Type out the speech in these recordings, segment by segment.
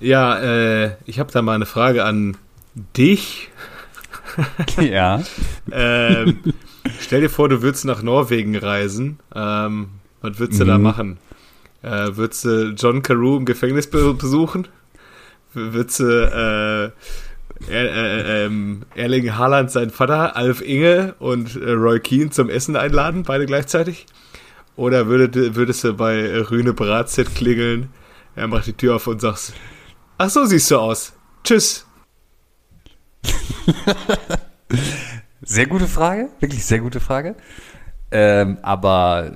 Ja, äh, ich habe da mal eine Frage an dich. ja. ähm, stell dir vor, du würdest nach Norwegen reisen. Ähm, was würdest du da Mhm. machen? Äh, würdest du John Carew im Gefängnis be besuchen? Würdest du äh, er, äh, ähm, Erling Haaland, seinen Vater, Alf Inge und äh, Roy Keane zum Essen einladen, beide gleichzeitig? Oder würdet, würdest du bei äh, Rüne Bratzett klingeln, er macht die Tür auf und sagst, ach so siehst du aus. Tschüss. Sehr gute Frage, wirklich sehr gute Frage. Ähm, aber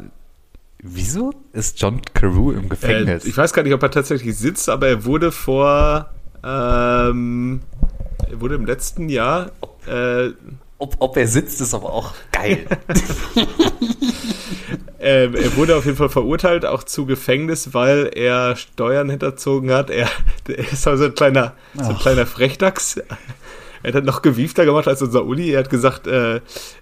wieso ist John Carew im Äh, Gefängnis? ich weiß gar nicht, ob er tatsächlich sitzt, aber er wurde vor, ähm, er wurde im letzten Jahr, äh, ob, ob er sitzt, ist aber auch geil. ähm, er wurde auf jeden Fall verurteilt, auch zu Gefängnis, weil er Steuern hinterzogen hat. Er, er ist also ein kleiner, so ein kleiner Frechdachs. Er hat noch gewiefter gemacht als unser Uli. Er hat gesagt, äh,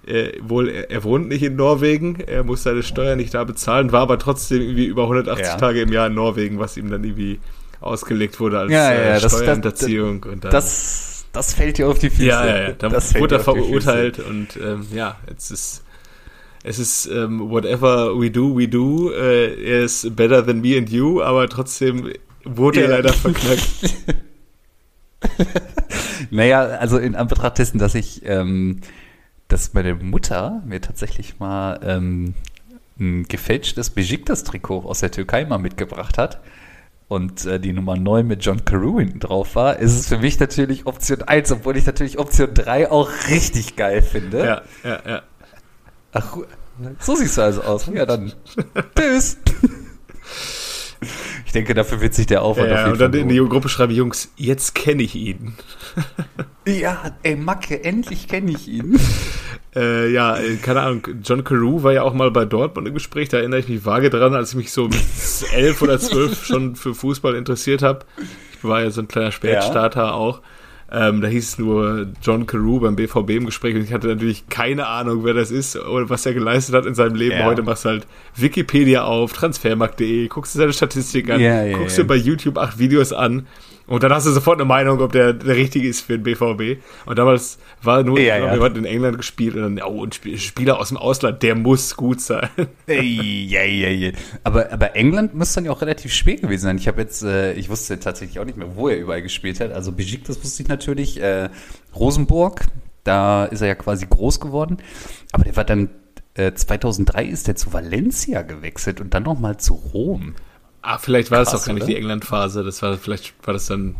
äh, wohl, er, er wohnt nicht in Norwegen, er muss seine Steuern nicht da bezahlen, war aber trotzdem irgendwie über 180 Ja. Tage im Jahr in Norwegen, was ihm dann irgendwie ausgelegt wurde als Ja, ja, äh, das- das- Steuerhinterziehung. und dann, Das, das fällt dir auf die Füße. ja, ja, ja, dann das wurde er verurteilt und ähm, ja, jetzt ist es ist ähm, whatever we do, we do, äh, er ist better than me and you, aber trotzdem wurde er Ja. leider verknackt. Naja, also in Anbetracht dessen, dass ich, ähm, dass meine Mutter mir tatsächlich mal ähm, ein gefälschtes Besiktas-Trikot aus der Türkei mal mitgebracht hat und äh, die Nummer 9 mit John Carew hinten drauf war, ist es für mich natürlich Option 1, obwohl ich natürlich Option 3 auch richtig geil finde. Ja, ja, ja. Ach, so siehst du also aus. Ja, dann tschüss. Ich denke, dafür wird sich der Aufwand ja auf jeden und dann Fall in die Gruppe schreiben, Jungs, jetzt kenne ich ihn. Ja, ey, Macke, endlich kenne ich ihn. Äh, ja, äh, keine Ahnung, John Carew war ja auch mal bei Dortmund im Gespräch, da erinnere ich mich vage dran, als ich mich so mit elf oder zwölf schon für Fußball interessiert habe. Ich war ja so ein kleiner Spätstarter auch. Ähm, da hieß es nur John Carew beim BVB im Gespräch und ich hatte natürlich keine Ahnung, wer das ist oder was er geleistet hat in seinem Leben. Ja. Heute machst du halt Wikipedia auf, transfermarkt.de, guckst du seine Statistik an, Ja, ja, guckst dir bei YouTube acht Videos an und dann hast du sofort eine Meinung, ob der der richtige ist für den BVB. Und damals war nur, Ja, glaub, ja. wir hatten in England gespielt und dann, oh, ein Sp- Spieler aus dem Ausland, der muss gut sein. Ey, ja, ja. Aber, aber England müsste dann ja auch relativ spät gewesen sein. Ich habe jetzt, äh, ich wusste tatsächlich auch nicht mehr, wo er überall gespielt hat. Also Besiktas wusste ich natürlich. Äh, Rosenburg, da ist er ja quasi groß geworden. Aber der war dann, äh, 2003 ist der zu Valencia gewechselt und dann nochmal zu Rom. Ah, vielleicht war das Krass, auch gar nicht oder? die England-Phase. Das war, vielleicht war das dann,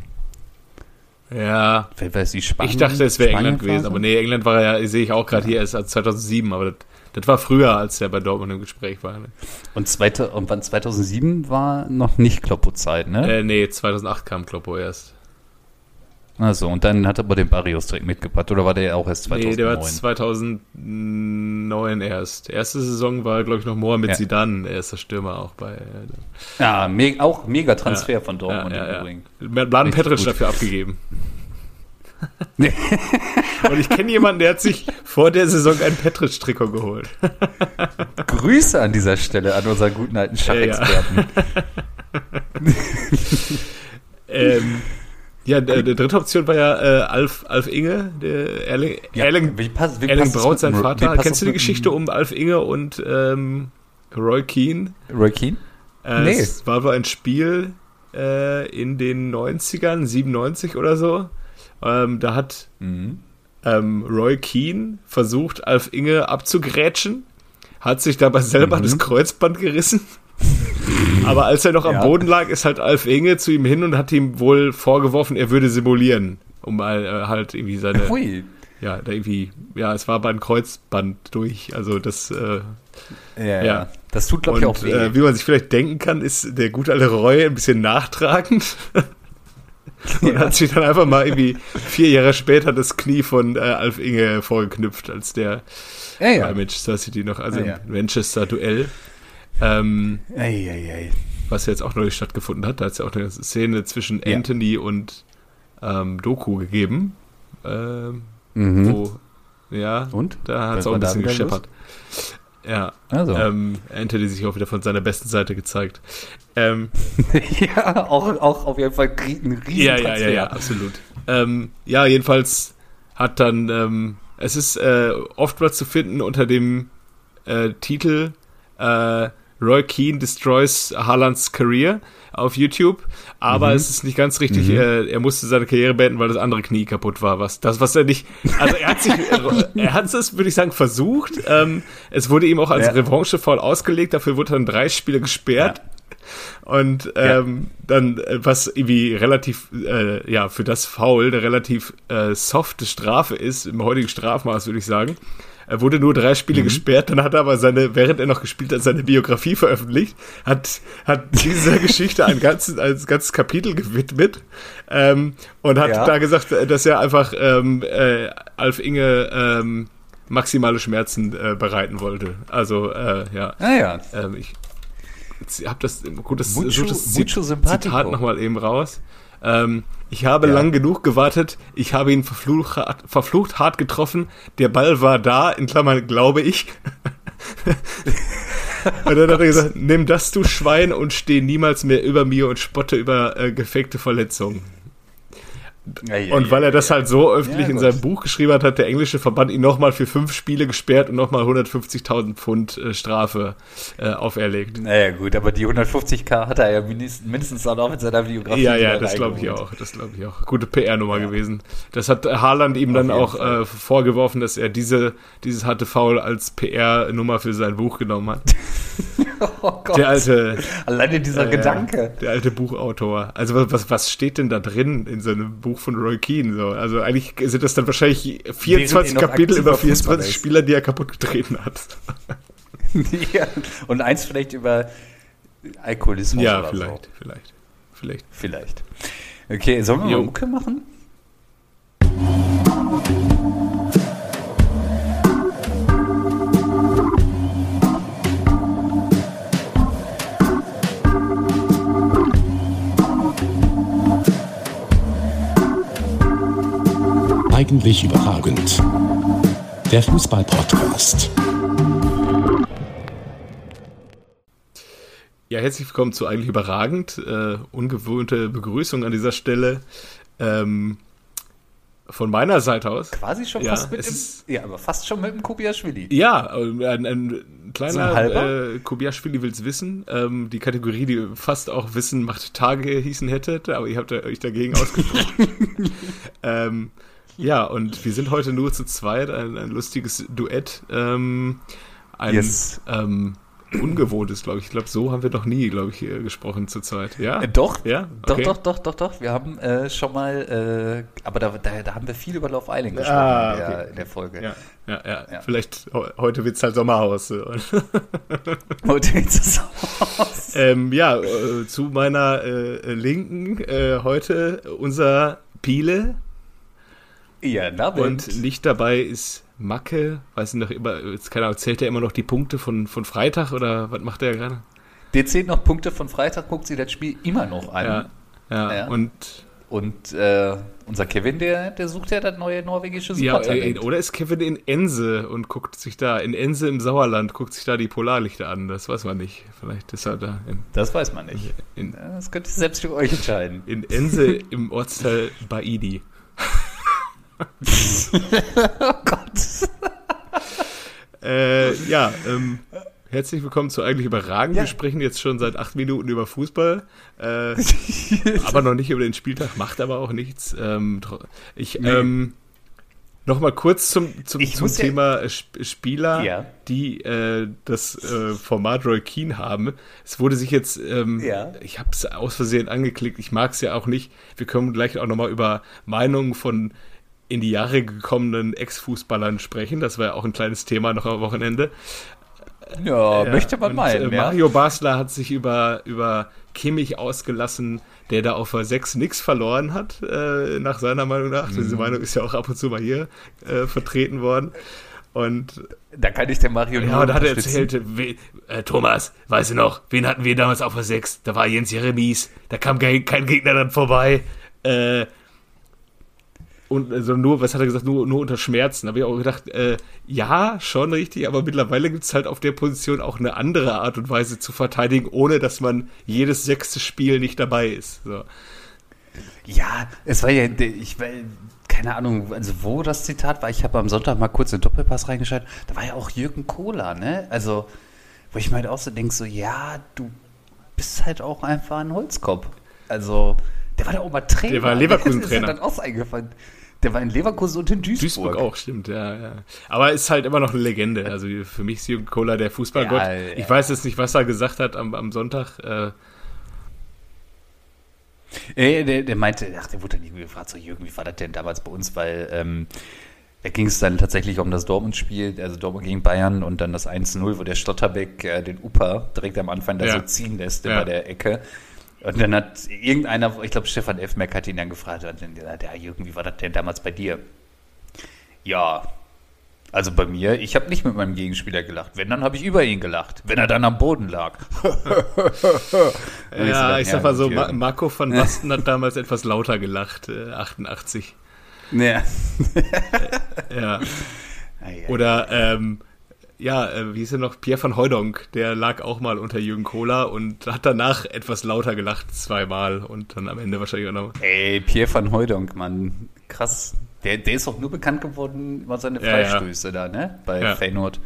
ja. Weiß, die Spanien, Ich dachte, es wäre England gewesen, aber nee, England war ja, sehe ich auch gerade hier, erst als 2007, aber das, das war früher, als der bei Dortmund im Gespräch war. Ne? Und, zweite, und wann 2007 war noch nicht Kloppo-Zeit, ne? Äh, nee, 2008 kam Kloppo erst. Also, und dann hat er aber den Barrios direkt mitgebracht, oder war der auch erst 2009? Nee, der war 2009 erst. Erste Saison war, glaube ich, noch Mohamed Ja. Zidane, erster Stürmer auch bei. Äh, Ja, me auch mega Transfer Ja, von Dortmund ja, im ja, Übrigen. ja. Bladen Petric dafür abgegeben. Und ich kenne jemanden, der hat sich vor der Saison ein Petric-Trikot geholt. Grüße an dieser Stelle an unseren guten alten Schachexperten. ähm, ja, der, der dritte Option war ja äh, Alf, Alf Inge, der Erling, Erling, wie passt, wie Erling Braut, sein Vater. Kennst du die Geschichte um Alf Inge und ähm, Roy Keane? Roy Keane? Äh, Nee. Es war wohl ein Spiel äh, in den 90ern, 97 oder so. Ähm, da hat Mhm. ähm, Roy Keane versucht, Alf Inge abzugrätschen, hat sich dabei selber Mhm. das Kreuzband gerissen. Aber als er noch am Ja. Boden lag, ist halt Alf Inge zu ihm hin und hat ihm wohl vorgeworfen, er würde simulieren, um äh, halt irgendwie seine, Hui. ja, da irgendwie, ja, es war beim Kreuzband durch, also das, äh, Ja, ja. Das tut, glaube ich, auch weh. äh, wie man sich vielleicht denken kann, ist der gute alte Roy ein bisschen nachtragend. und Ja. hat sich dann einfach mal irgendwie vier Jahre später das Knie von äh, Alf Inge vorgeknüpft, als der ja, ja. bei Manchester City noch, also im Manchester-Duell. Ähm, Ei, ei, ei. was jetzt auch neulich stattgefunden hat. Da hat es ja auch eine Szene zwischen Ja. Anthony und ähm, Doku gegeben. Ähm, Mhm. wo, ja, Und? da hat es auch ein bisschen gescheppert. Ja. Also. Ähm, Anthony sich auch wieder von seiner besten Seite gezeigt. Ähm, ja, auch, auch auf jeden Fall ein riesen ja, ja, ja, ja, absolut. Ähm, ja, jedenfalls hat dann, ähm, es ist äh, oftmals zu finden unter dem äh, Titel äh, Roy Keane destroys Haalands Career auf YouTube, aber Mhm. es ist nicht ganz richtig. Mhm. Äh, er musste seine Karriere beenden, weil das andere Knie kaputt war. Was das, was er nicht. Also er hat sich, er hat es, würde ich sagen, versucht. Ähm, es wurde ihm auch als Ja. Revanche-Foul ausgelegt. Dafür wurde dann drei Spiele gesperrt. Und ähm, dann, äh, was irgendwie relativ, äh, ja, für das Foul eine relativ äh, softe Strafe ist, im heutigen Strafmaß, würde ich sagen. Er wurde nur drei Spiele gesperrt, dann hat er aber seine, während er noch gespielt hat, seine Biografie veröffentlicht, hat, hat dieser Geschichte ein ganzes, ein ganzes Kapitel gewidmet ähm, und hat Ja. da gesagt, äh, dass er einfach ähm, äh, Alf Inge ähm, maximale Schmerzen äh, bereiten wollte. Also, äh, ja. Naja, Ähm, ich habe das gut das, Mucho- das. Zitat nochmal eben raus. Ähm, ich habe Ja. lang genug gewartet. Ich habe ihn verflucht, verflucht hart getroffen. Der Ball war da, in Klammern glaube ich. und dann hat er gesagt, nimm das, du Schwein, und steh niemals mehr über mir und spotte über äh, gefakte Verletzungen. Und weil er das halt so öffentlich Ja, in seinem Buch geschrieben hat, hat der englische Verband ihn nochmal für fünf Spiele gesperrt und nochmal 150.000 Pfund äh, Strafe äh, auferlegt. Naja, gut, aber die 150k hat er ja mindestens, mindestens auch noch in seiner Biografie. Ja, ja, das glaube ich auch. Das glaube ich auch. Gute PR-Nummer gewesen. Das hat Haaland ihm dann jeden auch äh, vorgeworfen, dass er diese, dieses harte Foul als PR-Nummer für sein Buch genommen hat. Oh Gott. Der alte, Alleine dieser äh, Gedanke. der alte Buchautor. Also was- was, was steht denn da drin in so einem Buch von Roy Keane? So? Also eigentlich sind das dann wahrscheinlich 24 noch Kapitel über Fußballer 24 ist. Spieler, die er kaputt getreten hat. ja. Und eins vielleicht über Alkoholismus ja, oder vielleicht, so. vielleicht, vielleicht. Vielleicht. Okay, sollen wir Jo. mal Mucke machen? Eigentlich überragend. Der Fußball-Podcast. Ja, herzlich willkommen zu eigentlich überragend. Äh, ungewohnte Begrüßung an dieser Stelle. Ähm, von meiner Seite aus. Quasi schon Ja, fast mit dem, ja, aber fast schon mit dem Kubiaschwili. Ja, ein, ein So ein kleiner halber? äh, Kobiaschwili will's wissen. Ähm, die Kategorie, die fast auch Wissen macht Tage hießen hätte, aber ihr habt euch dagegen ausgesprochen. ähm, ja, und wir sind heute nur zu zweit, ein, ein lustiges Duett. Ähm, ein Yes. ähm, ungewohntes, glaube ich. Ich glaube, so haben wir noch nie, glaube ich, hier gesprochen zu zweit. Ja? Äh, doch, Ja? doch, Okay. doch, doch, doch, doch. Wir haben äh, schon mal, äh, aber da, da, da haben wir viel über Love Island gesprochen Ah, in, der, okay. in der Folge. Ja, ja, ja. Ja. Vielleicht he- heute wird's halt Sommerhaus. so. Heute sieht es aus. ähm, ja, äh, zu meiner äh, Linken äh, heute unser Piele Ja, na, und nicht dabei ist Macke. Weiß nicht noch immer, jetzt keine Ahnung, zählt er immer noch die Punkte von, von Freitag oder was macht er gerade? Der zählt noch Punkte von Freitag, guckt sich das Spiel immer noch an. Ja, ja, Ja. und Und äh, unser Kevin, der, der sucht ja das neue norwegische ja, Supertalent. äh, oder ist Kevin in Ense und guckt sich da, in Ense im Sauerland, guckt sich da die Polarlichter an, das weiß man nicht. Vielleicht ist er da in, das weiß man nicht. in, Das könnt ihr selbst für euch entscheiden. in Ense im Ortsteil Baidi. Oh Gott. Äh, ja, ähm, herzlich willkommen zu eigentlich überragend. Ja. Wir sprechen jetzt schon seit acht Minuten über Fußball, äh, aber noch nicht über den Spieltag, macht aber auch nichts. Ähm, ich Nee. ähm, noch mal kurz zum, zum, zum muss ja- Thema äh, Sp- Spieler, Ja. die äh, das äh, Format Roy Keane haben. Es wurde sich jetzt, ähm, Ja. ich habe es aus Versehen angeklickt, ich mag es ja auch nicht. Wir können gleich auch noch mal über Meinungen von in die Jahre gekommenen Ex-Fußballern sprechen. Das war ja auch ein kleines Thema noch am Wochenende. Ja, möchte man meinen, äh, ja. Mario Basler hat sich über, über Kimmich ausgelassen, der da auf der 6 nix verloren hat, äh, nach seiner Meinung nach. Diese Mhm. Meinung ist ja auch ab und zu mal hier äh, vertreten worden. Und Da kann ich der Mario ja, da hat er erzählt, we, äh, Thomas, weißt du noch, wen hatten wir damals auf der 6? Da war Jens Jeremies, da kam kein, kein Gegner dann vorbei. Äh, und also nur, was hat er gesagt, nur, nur unter Schmerzen. Habe ich auch gedacht, äh, ja, schon richtig, aber mittlerweile gibt es halt auf der Position auch eine andere Art und Weise zu verteidigen, ohne dass man jedes sechste Spiel nicht dabei ist. So. Ja, es war ja, ich keine Ahnung, also wo das Zitat war. Ich habe am Sonntag mal kurz in Doppelpass reingeschaut. Da war ja auch Jürgen Kohler, ne? Also, wo ich mir halt auch so denke, so, ja, du bist halt auch einfach ein Holzkopf. Also, der war der auch mal Trainer. Der war Leverkusen-Trainer. Der ist dann auch eingefallen. Der war in Leverkusen und in Duisburg. Duisburg auch, stimmt, ja, ja. Aber ist halt immer noch eine Legende. Also für mich ist Jürgen Kohler der Fußballgott. Ja, ja. Ich weiß jetzt nicht, was er gesagt hat am, am Sonntag. Äh, äh, der, der, meinte, ach, der wurde dann irgendwie gefragt, so Jürgen, wie war das denn damals bei uns? Weil ähm, da ging es dann tatsächlich um das Dortmund-Spiel, also Dortmund gegen Bayern und dann das 1-0, wo der Stotterbeck äh, den Upa direkt am Anfang da ja. so ziehen lässt ja. über der Ecke. Und dann hat irgendeiner, ich glaube Stefan Elfmerk hat ihn dann gefragt, hat dann gesagt, ja Jürgen, wie war das denn damals bei dir? Ja, also bei mir, ich habe nicht mit meinem Gegenspieler gelacht. Wenn, dann habe ich über ihn gelacht. Wenn er dann am Boden lag. ja, ich sag mal so, Ma Marco von Basten hat damals etwas lauter gelacht, äh, 88. Ja. ja. Oder, ähm, ja, äh, wie ist er noch? Pierre van Hooydonk, der lag auch mal unter Jürgen Kohler und hat danach etwas lauter gelacht, zweimal und dann am Ende wahrscheinlich auch noch. Ey, Pierre van Hooydonk, Mann, krass. Der, der ist auch nur bekannt geworden über seine Freistöße ja, ja. da, ne? Bei ja. Feyenoord.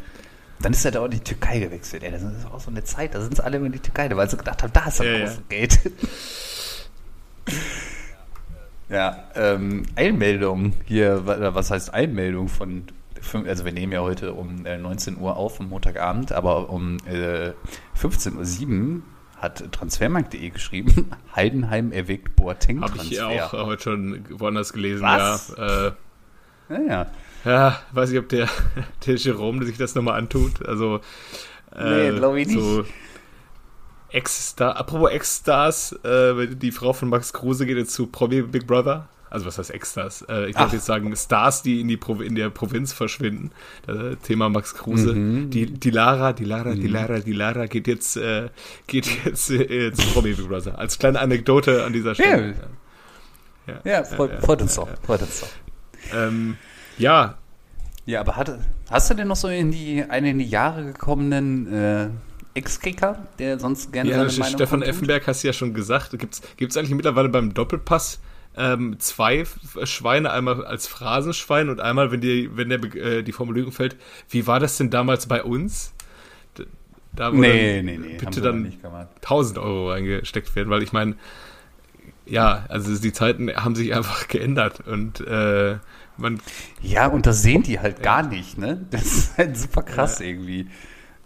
Dann ist er da auch in die Türkei gewechselt. Ey, das ist auch so eine Zeit, da sind sie alle immer in die Türkei, weil sie gedacht haben, da ist das ja, große Geld. ja, ähm, Einmeldung hier, was heißt Einmeldung von, also wir nehmen ja heute um 19 äh, Uhr auf, am Montagabend, aber um äh, 15.07 Uhr hat transfermarkt.de geschrieben, Heidenheim erwägt Boateng-Transfer. Habe ich auch heute schon woanders gelesen, Was? ja. Äh, ja, ja. weiß ich, ob der, der Jerome sich das nochmal antut. Also, äh, nee, glaube ich nicht. So Ex-Star, apropos Ex-Stars, äh, die Frau von Max Kruse geht jetzt zu Promi Big Brother also was heißt Extras? Äh, ich wollte jetzt sagen Stars, die in, die Pro in der Provinz verschwinden. Äh, Thema Max Kruse. Mhm. Die, die Lara, die Lara, mhm. die Lara, die Lara geht jetzt, äh, geht jetzt äh, zu Promi Big Brother. Als kleine Anekdote an dieser Stelle. Ja, ja, ja freut, freut, uns doch. Freut uns doch. Ähm, ja. Ja, aber hat, hast du denn noch so in die, eine in die Jahre gekommenen äh, Ex-Kicker, der sonst gerne ja, seine Meinung Stefan Effenberg hast du ja schon gesagt. Gibt es eigentlich mittlerweile beim Doppelpass ähm, zwei Schweine, einmal als Phrasenschwein und einmal, wenn, die, wenn der, äh, die Formulierung fällt, wie war das denn damals bei uns? Da nee, nee, nee, bitte dann 1000 Euro reingesteckt werden, weil ich meine, ja, also die Zeiten haben sich einfach geändert und äh, man. Ja, und das sehen die halt gar nicht, ne? Das ist halt super krass ja. irgendwie.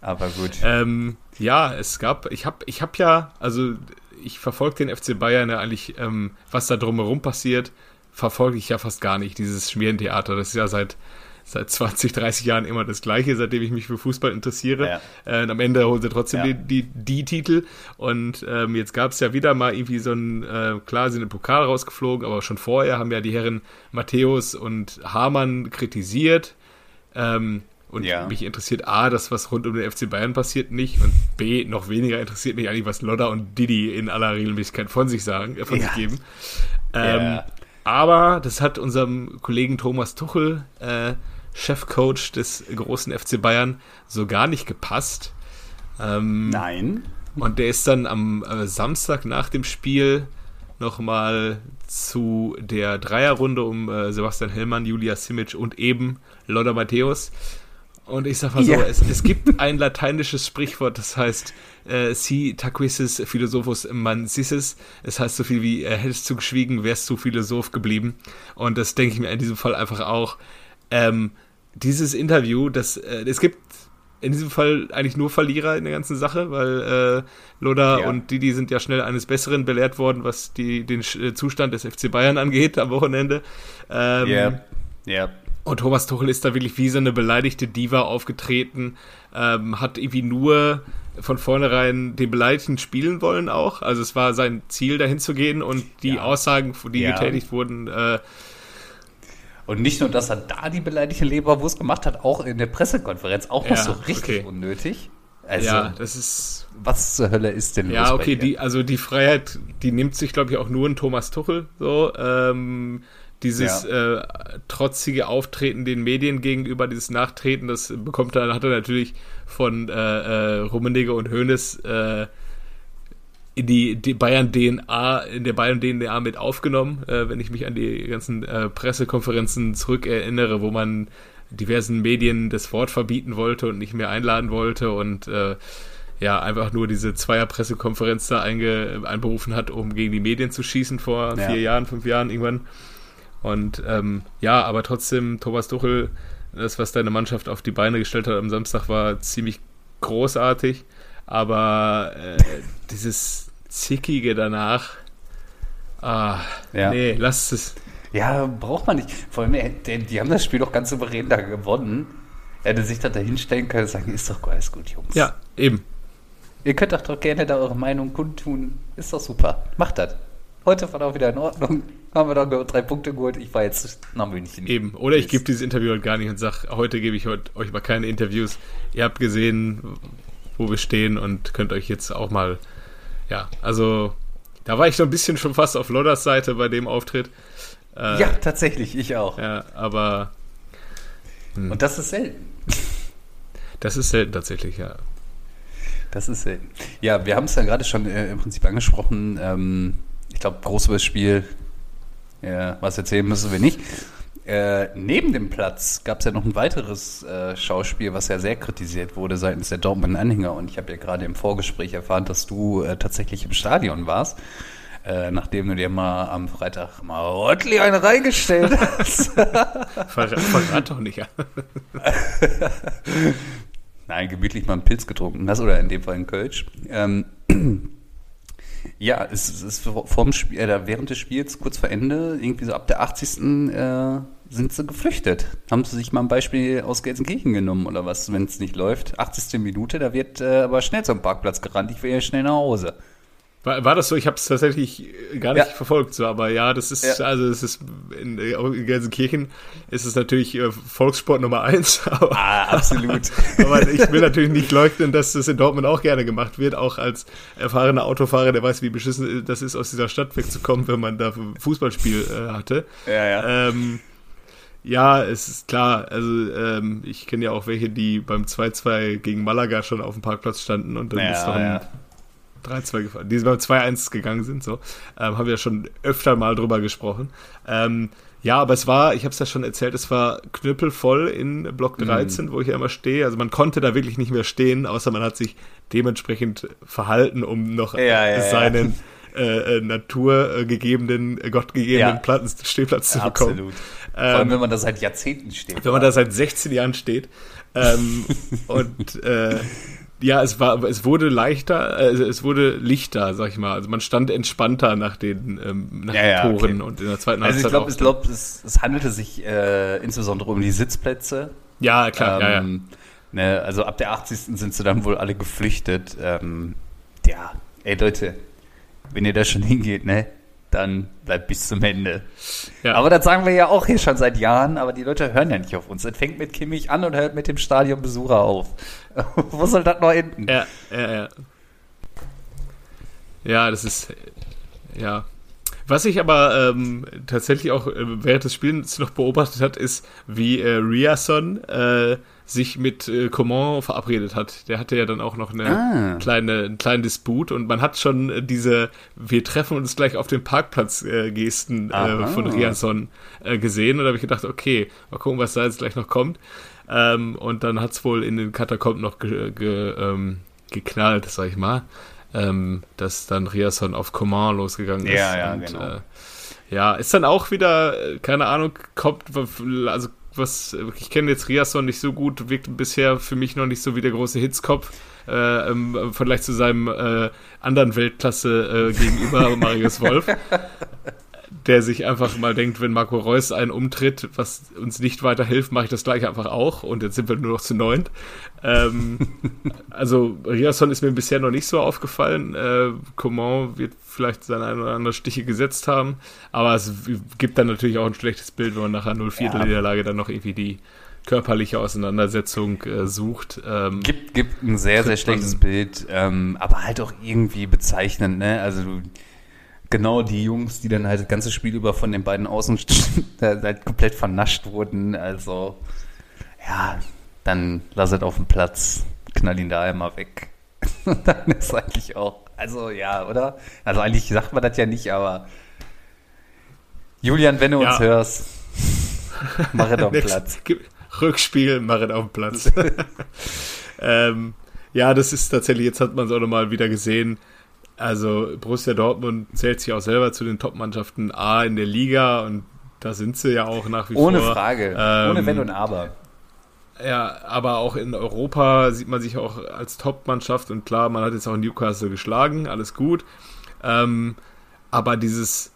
Aber gut. Ähm, ja, es gab, ich habe ich hab ja, also ich verfolge den FC Bayern ja eigentlich, ähm, was da drumherum passiert, verfolge ich ja fast gar nicht, dieses Schmierentheater. Das ist ja seit, seit 20, 30 Jahren immer das Gleiche, seitdem ich mich für Fußball interessiere. Ja. Äh, und am Ende holen sie trotzdem ja. die, die, die, Titel. Und ähm, jetzt gab es ja wieder mal irgendwie so ein, äh, klar sind im Pokal rausgeflogen, aber schon vorher haben ja die Herren Matthäus und Hamann kritisiert. Ähm, und ja. mich interessiert A, das, was rund um den FC Bayern passiert, nicht. Und B, noch weniger interessiert mich eigentlich, was Lodder und Didi in aller Regelmäßigkeit von sich sagen, äh, von ja. sich geben. Ähm, ja. Aber das hat unserem Kollegen Thomas Tuchel, äh, Chefcoach des großen FC Bayern, so gar nicht gepasst. Ähm, Nein. Und der ist dann am äh, Samstag nach dem Spiel nochmal zu der Dreierrunde um äh, Sebastian Hellmann, Julia Simic und eben Lothar Matthäus und ich sag mal so, ja. es, es gibt ein lateinisches Sprichwort, das heißt äh, si taquisis philosophus mansisis. Es heißt so viel wie, äh, hättest du geschwiegen, wärst du Philosoph geblieben. Und das denke ich mir in diesem Fall einfach auch. Ähm, dieses Interview, das, äh, es gibt in diesem Fall eigentlich nur Verlierer in der ganzen Sache, weil äh, Loda ja. und Didi sind ja schnell eines Besseren belehrt worden, was die, den Zustand des FC Bayern angeht am Wochenende. Ja, ähm, yeah. yeah. Und Thomas Tuchel ist da wirklich wie so eine beleidigte Diva aufgetreten, ähm, hat irgendwie nur von vornherein den Beleidigten spielen wollen auch. Also es war sein Ziel, dahin zu gehen und die ja. Aussagen, die ja. getätigt wurden, äh, und nicht nur, dass er da die beleidigte Leberwurst gemacht hat, auch in der Pressekonferenz auch noch ja, so richtig okay. unnötig. Also, ja, das ist. Was zur Hölle ist denn ja, okay, die, also die Freiheit, die nimmt sich, glaube ich, auch nur ein Thomas Tuchel. So, ähm, dieses äh, trotzige Auftreten den Medien gegenüber, dieses Nachtreten, das bekommt er, hat er natürlich von äh, äh, Rummenigge und Hoeneß äh, in die, die Bayern DNA, in der Bayern DNA mit aufgenommen, äh, wenn ich mich an die ganzen äh, Pressekonferenzen zurückerinnere, wo man diversen Medien das Wort verbieten wollte und nicht mehr einladen wollte und äh, ja, einfach nur diese Zweier-Pressekonferenz da einge, einberufen hat, um gegen die Medien zu schießen vor ja. vier Jahren, fünf Jahren irgendwann. Und ähm, ja, aber trotzdem, Thomas Tuchel, das, was deine Mannschaft auf die Beine gestellt hat am Samstag, war ziemlich großartig. Aber äh, dieses Zickige danach. Ah, ja. nee, lass es. Ja, braucht man nicht. Vor allem, die, die haben das Spiel doch ganz souverän da gewonnen. Er hätte sich da hinstellen können und sagen, ist doch alles gut, Jungs. Ja, eben. Ihr könnt doch, doch gerne da eure Meinung kundtun. Ist doch super. Macht das. Heute war auch wieder in Ordnung. Haben wir dann drei Punkte geholt. Ich war jetzt nach München. Eben. Oder ich gebe dieses Interview halt gar nicht und sage, heute gebe ich euch mal keine Interviews. Ihr habt gesehen, wo wir stehen und könnt euch jetzt auch mal ja, also da war ich so ein bisschen schon fast auf Lodders Seite bei dem Auftritt. Äh, ja, tatsächlich, ich auch. Ja, aber. Hm. Und das ist selten. Das ist selten tatsächlich, ja. Das ist selten. Ja, wir haben es ja gerade schon äh, im Prinzip angesprochen. Ähm, ich glaube, groß über das Spiel, ja, was erzählen müssen wir nicht. Äh, neben dem Platz gab es ja noch ein weiteres äh, Schauspiel, was ja sehr kritisiert wurde seitens der Dortmund-Anhänger. Und ich habe ja gerade im Vorgespräch erfahren, dass du äh, tatsächlich im Stadion warst, äh, nachdem du dir mal am Freitag mal ordentlich eine reingestellt hast. Verrat doch nicht. Nein, gemütlich mal einen Pilz getrunken hast oder in dem Fall einen Kölsch. Ähm, ja, es, ist vorm Spiel, äh, während des Spiels, kurz vor Ende, irgendwie so ab der 80. Äh, sind sie geflüchtet. Haben sie sich mal ein Beispiel aus Gelsenkirchen genommen oder was, wenn es nicht läuft. 80. Minute, da wird äh, aber schnell zum Parkplatz gerannt. Ich will ja schnell nach Hause. War, war das so? Ich habe es tatsächlich gar nicht ja. verfolgt, so, aber ja, das ist, ja. also es ist in, in, Gelsenkirchen ist es natürlich äh, Volkssport Nummer eins. Aber, ah, absolut. aber ich will natürlich nicht leugnen, dass das in Dortmund auch gerne gemacht wird, auch als erfahrener Autofahrer, der weiß, wie beschissen das ist, aus dieser Stadt wegzukommen, wenn man da ein Fußballspiel äh, hatte. Ja, ja. Ähm, ja, es ist klar. Also ähm, ich kenne ja auch welche, die beim 2-2 gegen Malaga schon auf dem Parkplatz standen und dann ja, ist noch ein ja. 3-2 gefahren. Die beim 2-1 gegangen sind, so. Ähm, haben wir ja schon öfter mal drüber gesprochen. Ähm, ja, aber es war, ich habe es ja schon erzählt, es war knüppelvoll in Block 13, mhm. wo ich ja immer stehe. Also man konnte da wirklich nicht mehr stehen, außer man hat sich dementsprechend verhalten, um noch ja, seinen äh, äh, naturgegebenen, äh, gottgegebenen Platz, Stehplatz zu bekommen. Absolut. Vor allem, ähm, wenn man da seit Jahrzehnten steht. Wenn man da seit 16 Jahren steht. Ähm, und äh, ja, es war, es wurde leichter, also es wurde lichter, sag ich mal. Also man stand entspannter nach den, ähm, nach ja, den Toren okay. und in der zweiten Also ich glaube, ich glaub, es, es handelte sich äh, insbesondere um die Sitzplätze. Ja, klar, ähm, ja, ja. Ähm, ne, also ab der 80. sind sie dann wohl alle geflüchtet. Ähm, ja, ey Leute, wenn ihr da schon hingeht, ne, dann bleibt bis zum Ende. Ja. Aber das sagen wir ja auch hier schon seit Jahren, aber die Leute hören ja nicht auf uns. Es fängt mit Kimmich an und hört mit dem Stadionbesucher auf. Wo soll das noch enden? Ja, ja, ja. Ja, das ist, ja. Was ich aber ähm, tatsächlich auch äh, während des Spiels noch beobachtet hat, ist, wie äh, Riason äh, sich mit äh, Coman verabredet hat. Der hatte ja dann auch noch eine ah. kleine, einen kleinen Disput und man hat schon äh, diese Wir treffen uns gleich auf dem Parkplatz äh, Gesten äh, von Riason äh, gesehen und da habe ich gedacht, okay, mal gucken, was da jetzt gleich noch kommt. Ähm, und dann hat es wohl in den Katakomben noch ge, ge, ähm, geknallt, sag ich mal, ähm, dass dann Riason auf Coman losgegangen ist. Ja, ja, und, genau. Äh, ja, ist dann auch wieder, äh, keine Ahnung, kommt, also was, ich kenne jetzt Riasson nicht so gut, wirkt bisher für mich noch nicht so wie der große Hitzkopf. Äh, im Vergleich zu seinem äh, anderen Weltklasse äh, gegenüber, Marius Wolf. Der sich einfach mal denkt, wenn Marco Reus einen umtritt, was uns nicht weiterhilft, mache ich das gleich einfach auch. Und jetzt sind wir nur noch zu neunt. Ähm, also Riasson ist mir bisher noch nicht so aufgefallen. Äh, Coman wird vielleicht seine ein oder andere Stiche gesetzt haben. Aber es gibt dann natürlich auch ein schlechtes Bild, wenn man nachher 0-4 ja. Niederlage dann noch irgendwie die körperliche Auseinandersetzung äh, sucht. Ähm, gibt, gibt ein sehr, sehr schlechtes Bild, ähm, aber halt auch irgendwie bezeichnend, ne? Also du Genau, die Jungs, die dann halt das ganze Spiel über von den beiden Außen halt komplett vernascht wurden. Also, ja, dann lass es auf dem Platz, knall ihn da einmal weg. dann ist eigentlich auch, also ja, oder? Also eigentlich sagt man das ja nicht, aber Julian, wenn du ja. uns hörst, mach es auf dem Platz. Rückspiel, mach es auf dem Platz. ähm, ja, das ist tatsächlich, jetzt hat man es auch nochmal wieder gesehen. Also Borussia Dortmund zählt sich auch selber zu den Top-Mannschaften A in der Liga und da sind sie ja auch nach wie Ohne vor. Ohne Frage, ähm, ohne Wenn und Aber. Ja, aber auch in Europa sieht man sich auch als Top-Mannschaft und klar, man hat jetzt auch Newcastle geschlagen, alles gut. Ähm, aber dieses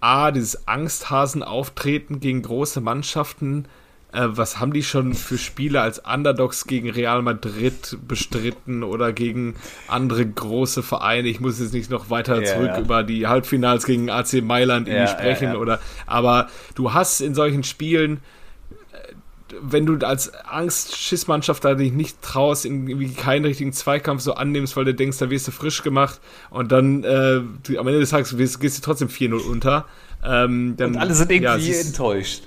A, dieses Angsthasen-Auftreten gegen große Mannschaften, äh, was haben die schon für Spiele als Underdogs gegen Real Madrid bestritten oder gegen andere große Vereine? Ich muss jetzt nicht noch weiter ja, zurück ja. über die Halbfinals gegen AC Mailand ja, sprechen oder, aber du hast in solchen Spielen wenn du als Angst-Schiss-Mannschaft da dich nicht traust, irgendwie keinen richtigen Zweikampf so annimmst, weil du denkst, da wirst du frisch gemacht und dann äh, du, am Ende des Tages gehst, du trotzdem 4-0 unter. Ähm, dann, und alle sind irgendwie ja, enttäuscht.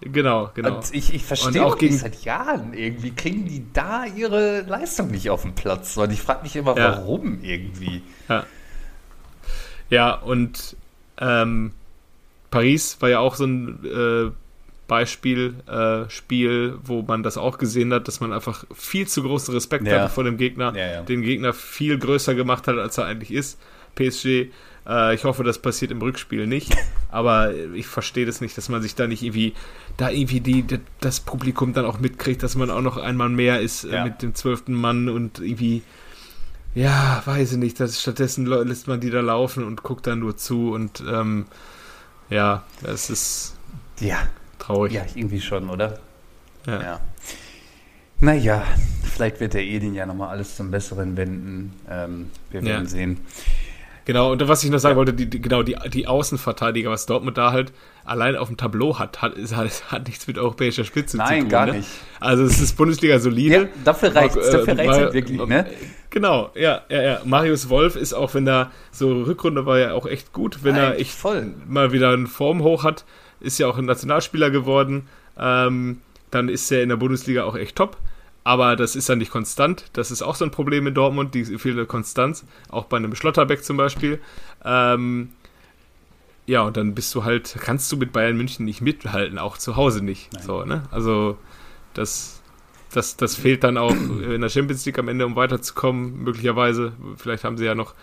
Genau, genau. Und ich, ich verstehe auch gegen, seit Jahren irgendwie, kriegen die da ihre Leistung nicht auf den Platz. Und ich frage mich immer, ja. warum irgendwie. Ja, ja und ähm, Paris war ja auch so ein äh, Beispiel, äh, Spiel, wo man das auch gesehen hat, dass man einfach viel zu großen Respekt ja. hatte vor dem Gegner, ja, ja. den Gegner viel größer gemacht hat, als er eigentlich ist. PSG, äh, ich hoffe, das passiert im Rückspiel nicht, aber ich verstehe das nicht, dass man sich da nicht irgendwie, da irgendwie die, das Publikum dann auch mitkriegt, dass man auch noch einmal mehr ist äh, mit dem zwölften Mann und irgendwie, ja, weiß ich nicht, dass stattdessen lässt man die da laufen und guckt dann nur zu und ähm, ja, das ist. Ja, Traurig. Ja, irgendwie schon, oder? Ja. ja. Naja, vielleicht wird der Edin ja nochmal alles zum Besseren wenden. Ähm, wir werden ja. sehen. Genau, und was ich noch sagen ja. wollte, die, die, genau, die, die Außenverteidiger, was Dortmund da halt allein auf dem Tableau hat, hat, hat, hat nichts mit europäischer Spitze Nein, zu tun. Nein, gar ne? nicht. Also es ist Bundesliga solide. Ja, dafür reicht es, dafür reicht es wirklich, ne? Genau, ja, ja, ja. Marius Wolf ist auch, wenn er, so Rückrunde war ja auch echt gut, wenn Nein, er echt voll. mal wieder eine Form hoch hat, ist ja auch ein Nationalspieler geworden. Ähm, dann ist er in der Bundesliga auch echt top. Aber das ist ja nicht konstant. Das ist auch so ein Problem in Dortmund, die fehlende Konstanz. Auch bei einem Schlotterbeck zum Beispiel. Ähm, ja, und dann bist du halt, kannst du mit Bayern München nicht mithalten, auch zu Hause nicht. So, ne? Also, das, das, das fehlt dann auch in der Champions League am Ende, um weiterzukommen, möglicherweise. Vielleicht haben sie ja noch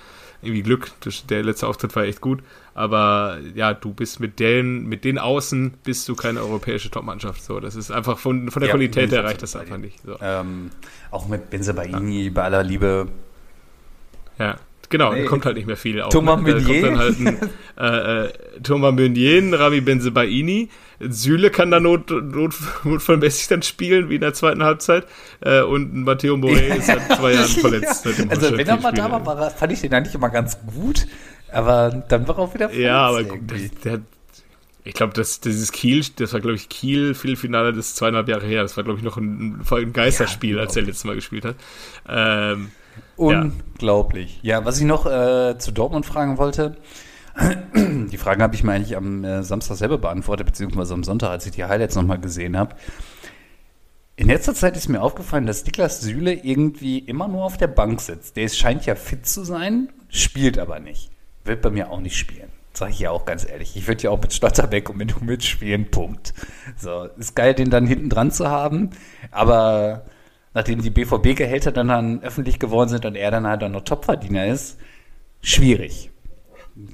irgendwie Glück. Der letzte Auftritt war echt gut. Aber ja, du bist mit den, mit den Außen bist du keine europäische Topmannschaft. So, das ist einfach von, von der ja, Qualität her reicht das einfach nicht. So. Ähm, auch mit Benzebaini, ja. bei aller Liebe. Ja. Genau, nee. kommt halt nicht mehr viel auf. Thomas ne? Meunier. kommt dann halt ein, äh, äh, Thomas Meunier, Rami Benzebaini. Süle kann da not, not, notfallmäßig dann spielen, wie in der zweiten Halbzeit. Äh, und Matteo Morey ist seit zwei Jahren verletzt. ja. Also wenn er mal da war, war, fand ich den eigentlich immer ganz gut. Aber dann war er auch wieder verletzt. Ja, aber der, der, ich glaube, das, dieses Kiel, das war, glaube ich, Kiel, Viertelfinale, das ist zweieinhalb Jahre her. Das war, glaube ich, noch ein, ein Geisterspiel, ja, als er letztes Mal gespielt hat. Ähm, Unglaublich. Ja. ja, was ich noch äh, zu Dortmund fragen wollte, die Fragen habe ich mir eigentlich am äh, Samstag selber beantwortet, beziehungsweise am Sonntag, als ich die Highlights nochmal gesehen habe. In letzter Zeit ist mir aufgefallen, dass Niklas Süle irgendwie immer nur auf der Bank sitzt. Der scheint ja fit zu sein, spielt aber nicht. Wird bei mir auch nicht spielen. Sag ich ja auch ganz ehrlich. Ich würde ja auch mit Stotterbeck und mit du mitspielen, Punkt. So, ist geil, den dann hinten dran zu haben, aber nachdem die BVB-Gehälter dann, dann öffentlich geworden sind und er dann halt auch noch Topverdiener ist, schwierig.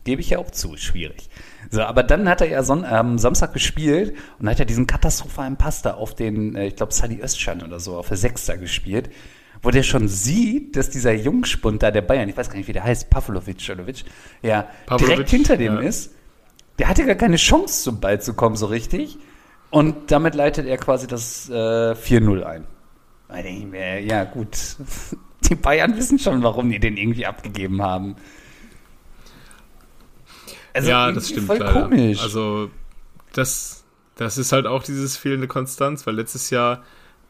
Gebe ich ja auch zu, schwierig. So, aber dann hat er ja Son ähm, Samstag gespielt und hat ja diesen katastrophalen Pasta auf den, äh, ich glaube, Sadi Östschan oder so, auf der Sechster gespielt, wo der schon sieht, dass dieser Jungspund da der Bayern, ich weiß gar nicht, wie der heißt, Pavlovic oder Witsch, ja, Pavlovic, direkt hinter dem ja. ist. Der hatte gar keine Chance, zum Ball zu kommen, so richtig. Und damit leitet er quasi das äh, 4-0 ein. Da denke ich mir, ja gut, die Bayern wissen schon, warum die den irgendwie abgegeben haben. Also ja, das stimmt voll leider. komisch. Also das, das ist halt auch dieses fehlende Konstanz, weil letztes Jahr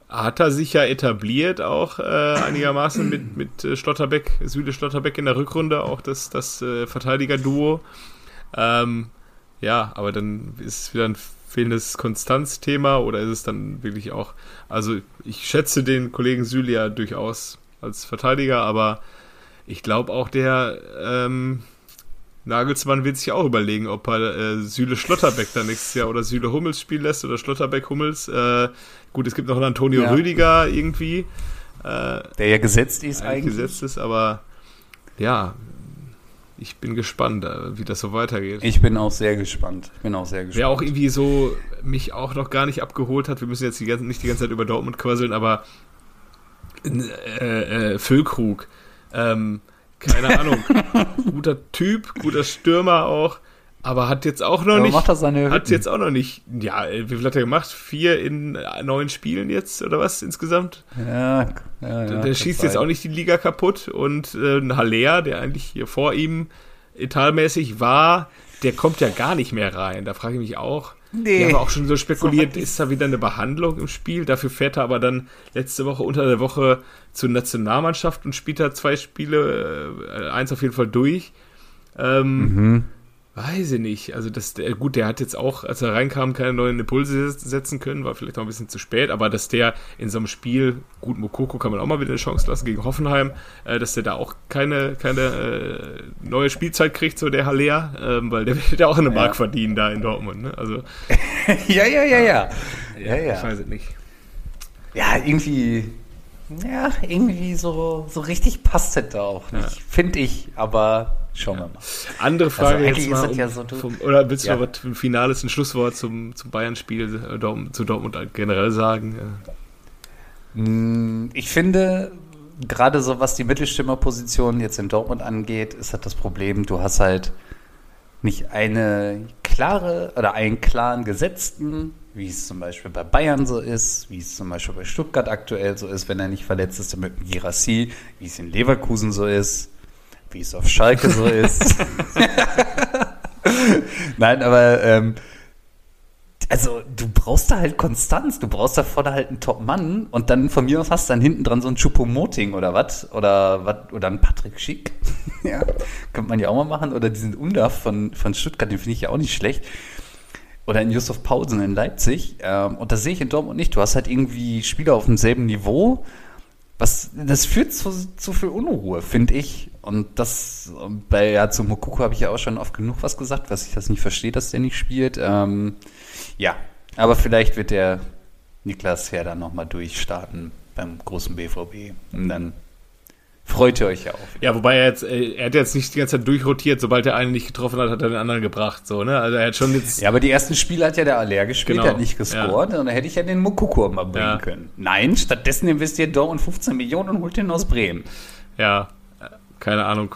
hat er sich ja etabliert auch äh, einigermaßen mit, mit äh, Schlotterbeck, Süle Schlotterbeck in der Rückrunde, auch das, das äh, Verteidiger-Duo. Ähm, ja, aber dann ist es wieder ein fehlendes Konstanzthema oder ist es dann wirklich auch, also ich schätze den Kollegen Süle ja durchaus als Verteidiger, aber ich glaube auch der ähm, Nagelsmann wird sich auch überlegen, ob er äh, Süle Schlotterbeck dann nächstes Jahr oder Süle Hummels spielen lässt oder Schlotterbeck Hummels. Äh, gut, es gibt noch einen Antonio ja. Rüdiger irgendwie. Äh, Der ja gesetzt ist eigentlich. Gesetzt ist, aber ja, ich bin gespannt, äh, wie das so weitergeht. Ich bin auch sehr gespannt. Ich bin auch sehr gespannt. Wer auch irgendwie so mich auch noch gar nicht abgeholt hat, wir müssen jetzt die ganze, nicht die ganze Zeit über Dortmund quasseln, aber äh, äh, Füllkrug. Ähm, keine Ahnung. guter Typ, guter Stürmer auch. Aber hat jetzt auch noch aber nicht. Macht er seine hat jetzt auch noch nicht. Ja, wie viel hat er gemacht? Vier in neun Spielen jetzt oder was insgesamt? Ja, ja, ja Der, der schießt jetzt auch nicht die Liga kaputt und äh, ein Haller, der eigentlich hier vor ihm etalmäßig war, der kommt ja gar nicht mehr rein. Da frage ich mich auch. Nee. Wir haben auch schon so spekuliert, ist da wieder eine Behandlung im Spiel? Dafür fährt er aber dann letzte Woche unter der Woche zur Nationalmannschaft und spielt da zwei Spiele, äh, eins auf jeden Fall durch. Ähm, mhm. Weiß ich nicht. Also das, der, gut, der hat jetzt auch, als er reinkam, keine neuen Impulse setzen können, war vielleicht auch ein bisschen zu spät, aber dass der in so einem Spiel, gut, Mokoko kann man auch mal wieder eine Chance lassen gegen Hoffenheim, äh, dass der da auch keine, keine äh, neue Spielzeit kriegt, so der Haller, äh, weil der wird ja auch eine Mark ja. verdienen da in Dortmund, ne? Also. ja, ja, ja, ja, ja, ja. Ich weiß es nicht. Ja, irgendwie, ja, irgendwie so, so richtig passt es da auch nicht, ja. finde ich, aber Schauen wir mal. Andere also Frage also jetzt mal. Um, ja so, vom, oder willst du ja. noch was ein finales, ein Schlusswort zum, zum Bayern-Spiel äh, zu Dortmund generell sagen? Mm, ich finde, gerade so was die Mittelstürmerposition jetzt in Dortmund angeht, ist halt das Problem, du hast halt nicht eine klare oder einen klaren gesetzten, wie es zum Beispiel bei Bayern so ist, wie es zum Beispiel bei Stuttgart aktuell so ist, wenn er nicht verletzt ist, mit Girassi, wie es in Leverkusen so ist wie es auf Schalke so ist. Nein, aber ähm, also du brauchst da halt Konstanz, du brauchst da vorne halt einen Top-Mann und dann von mir aus hast du dann hinten dran so ein Chupomoting oder was oder was oder ein Patrick Schick. ja, könnte man ja auch mal machen oder diesen Undaf von, von Stuttgart, den finde ich ja auch nicht schlecht. Oder in Yusuf Pausen in Leipzig. Ähm, und das sehe ich in Dortmund nicht. Du hast halt irgendwie Spieler auf demselben Niveau. Was, das führt zu, zu viel Unruhe, finde ich. Und das, bei, ja, zu Mokoko habe ich ja auch schon oft genug was gesagt, was ich das nicht verstehe, dass der nicht spielt. Ähm, ja, aber vielleicht wird der Niklas Herr dann nochmal durchstarten beim großen BVB. Und dann freut ihr euch ja auch. Ja, wobei er jetzt, äh, er hat jetzt nicht die ganze Zeit durchrotiert, sobald der eine nicht getroffen hat, hat er den anderen gebracht, so, ne? Also er hat schon jetzt. Ja, aber die ersten Spiele hat ja der Aller gespielt, genau. hat nicht gescored, ja. und dann hätte ich ja den Mokoko mal bringen ja. können. Nein, stattdessen investiert Dortmund 15 Millionen und holt den aus Bremen. Ja, keine Ahnung.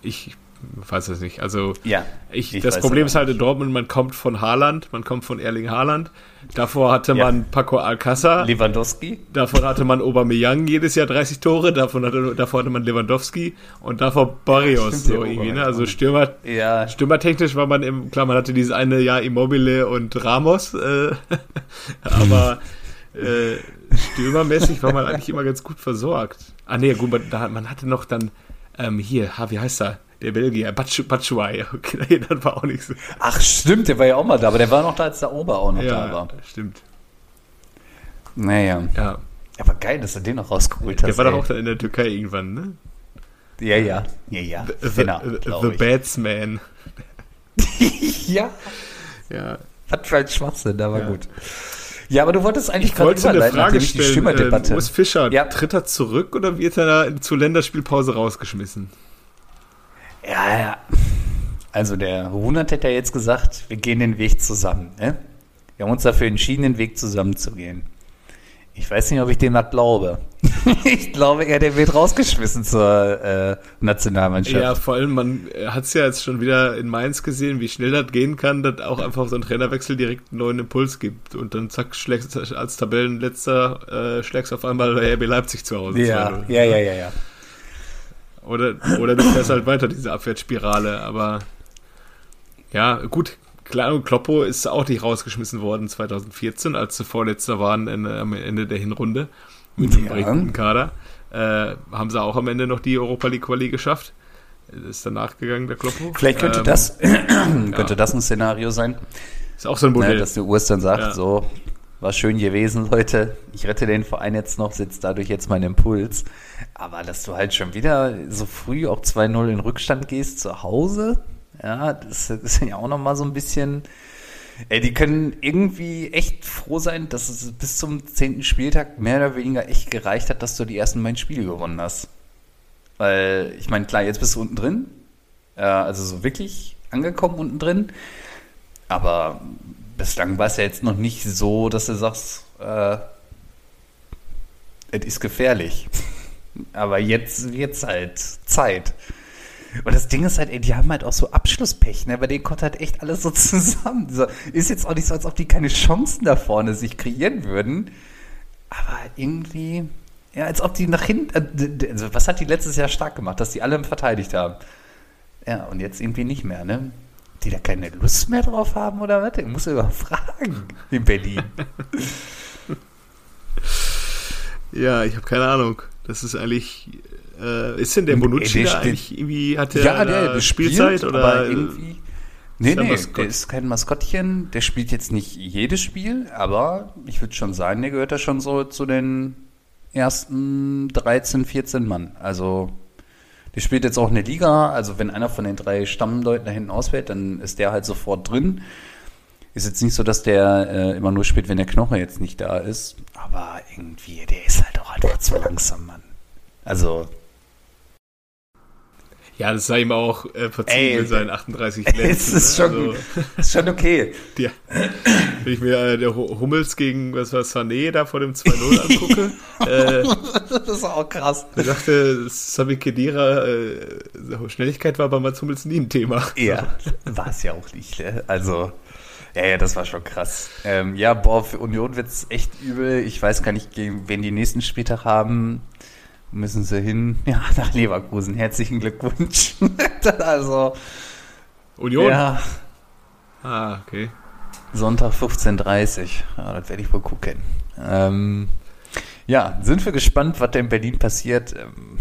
Ich weiß es nicht. Also, ja, ich, ich das Problem ist halt in Dortmund, man kommt von Haaland, man kommt von Erling Haaland. Davor hatte ja. man Paco Alcázar. Lewandowski. Davon hatte man Aubameyang jedes Jahr 30 Tore. Davon hatte, davor hatte man Lewandowski und davor Barrios. Ja, so irgendwie, ne? Also Stürmer, ja. stürmertechnisch war man im, klar, man hatte dieses eine Jahr Immobile und Ramos, äh, aber äh, stürmermäßig war man eigentlich immer ganz gut versorgt. Ah nee, gut, man, da, man hatte noch dann ähm, hier, ha, wie heißt er? Der Belgier, Batshuayi. Okay, das war auch nicht so. Ach stimmt, der war ja auch mal da, aber der war noch da, als der Ober auch noch ja, da war. stimmt. Naja. Ja. Aber geil, dass er den noch rausgeholt hat. Der war doch auch da in der Türkei irgendwann, ne? Ja, ja. Ja, ja. The, genau, the, the Batsman. ja. Ja. Hat für ein Schwachsinn, da war ja. gut. Ja, aber du wolltest eigentlich ich wollte eine Frage stellen. Die Stimmerdebatte. Äh, Urs Fischer, ja. tritt er zurück oder wird er da zur Länderspielpause rausgeschmissen? Ja, ja. Also der Runert hätte ja jetzt gesagt, wir gehen den Weg zusammen. Ne? Wir haben uns dafür entschieden, den Weg zusammen zu gehen. Ich weiß nicht, ob ich dem das glaube. ich glaube eher, der wird rausgeschmissen zur äh, Nationalmannschaft. Ja, vor allem, man hat es ja jetzt schon wieder in Mainz gesehen, wie schnell das gehen kann, dass auch einfach so ein Trainerwechsel direkt einen neuen Impuls gibt. Und dann zack, schlägst als Tabellenletzter äh, schlägst auf einmal bei RB Leipzig zu Hause. Ja, ja, ja, ja, ja. Oder, oder du fährst halt weiter diese Abwärtsspirale, aber ja, gut, Klar, und Kloppo ist auch nicht rausgeschmissen worden 2014, als sie Vorletzter waren in, am Ende der Hinrunde mit dem Ja. recht guten Kader. Äh, haben sie auch am Ende noch die Europa League Quali geschafft. Ist danach gegangen, der Kloppo. Vielleicht könnte Ähm, das, könnte das ein Szenario sein, Ist auch so ein ne, Modell. dass der Urs dann sagt, Ja. so, war schön gewesen, Leute. Ich rette den Verein jetzt noch, setzt dadurch jetzt meinen Impuls. Aber dass du halt schon wieder so früh auch 2-0 in Rückstand gehst zu Hause, ja, das ist ja auch nochmal so ein bisschen. Ey, die können irgendwie echt froh sein, dass es bis zum 10. Spieltag mehr oder weniger echt gereicht hat, dass du die ersten beiden Spiele gewonnen hast. Weil, ich meine, klar, jetzt bist du unten drin. Äh, also so wirklich angekommen unten drin. Aber bislang war es ja jetzt noch nicht so, dass du sagst, äh, es ist gefährlich. Aber jetzt wird's halt Zeit. Und das Ding ist halt, ey, die haben halt auch so Abschlusspech, ne? Bei denen kommt halt echt alles so zusammen. So, ist jetzt auch nicht so, als ob die keine Chancen da vorne sich kreieren würden. Aber irgendwie, ja, als ob die nach hinten, äh, also was hat die letztes Jahr stark gemacht, dass die alle verteidigt haben? Ja, und jetzt irgendwie nicht mehr, ne? Die da keine Lust mehr drauf haben oder was? Ich muss ja überfragen in Berlin. Ja, ich habe keine Ahnung. Das ist eigentlich. Äh, ist denn der Bonucci Ey, der da eigentlich irgendwie? Hat der, da Spielzeit spielt, oder? Aber irgendwie. Nee, nee, Maskott? der ist kein Maskottchen. Der spielt jetzt nicht jedes Spiel, aber ich würde schon sagen, der gehört da schon so zu den ersten 13, 14 Mann. Also, der spielt jetzt auch in der Liga. Also, wenn einer von den drei Stammleuten da hinten ausfällt, dann ist der halt sofort drin. Ist jetzt nicht so, dass der äh, immer nur spielt, wenn der Knoche jetzt nicht da ist. Aber irgendwie, der ist halt auch einfach zu langsam, Mann. Also, Ja, das sei ihm auch äh, verziehen mit seinen 38 es Plätzen. ist ne? schon, ist schon okay. Ja. Wenn ich mir äh, der Hu- Hummels gegen, was war Sané da vor dem 2-0 angucke, äh, Das ist auch krass. da dachte Sami Khedira, äh, Schnelligkeit war bei Mats Hummels nie ein Thema. Ja, war es ja auch nicht. Ne? Also, ja, ja, das war schon krass. Ähm, ja, boah, für Union wird es echt übel. Ich weiß gar nicht, gegen wen die nächsten Spieltag haben. Müssen sie hin? Ja, nach Leverkusen. Herzlichen Glückwunsch. also, Union? ja, Ah, okay. Sonntag 15.30 Uhr. Ja, das werde ich wohl gucken. Ähm, ja, sind wir gespannt, was da in Berlin passiert. Ähm,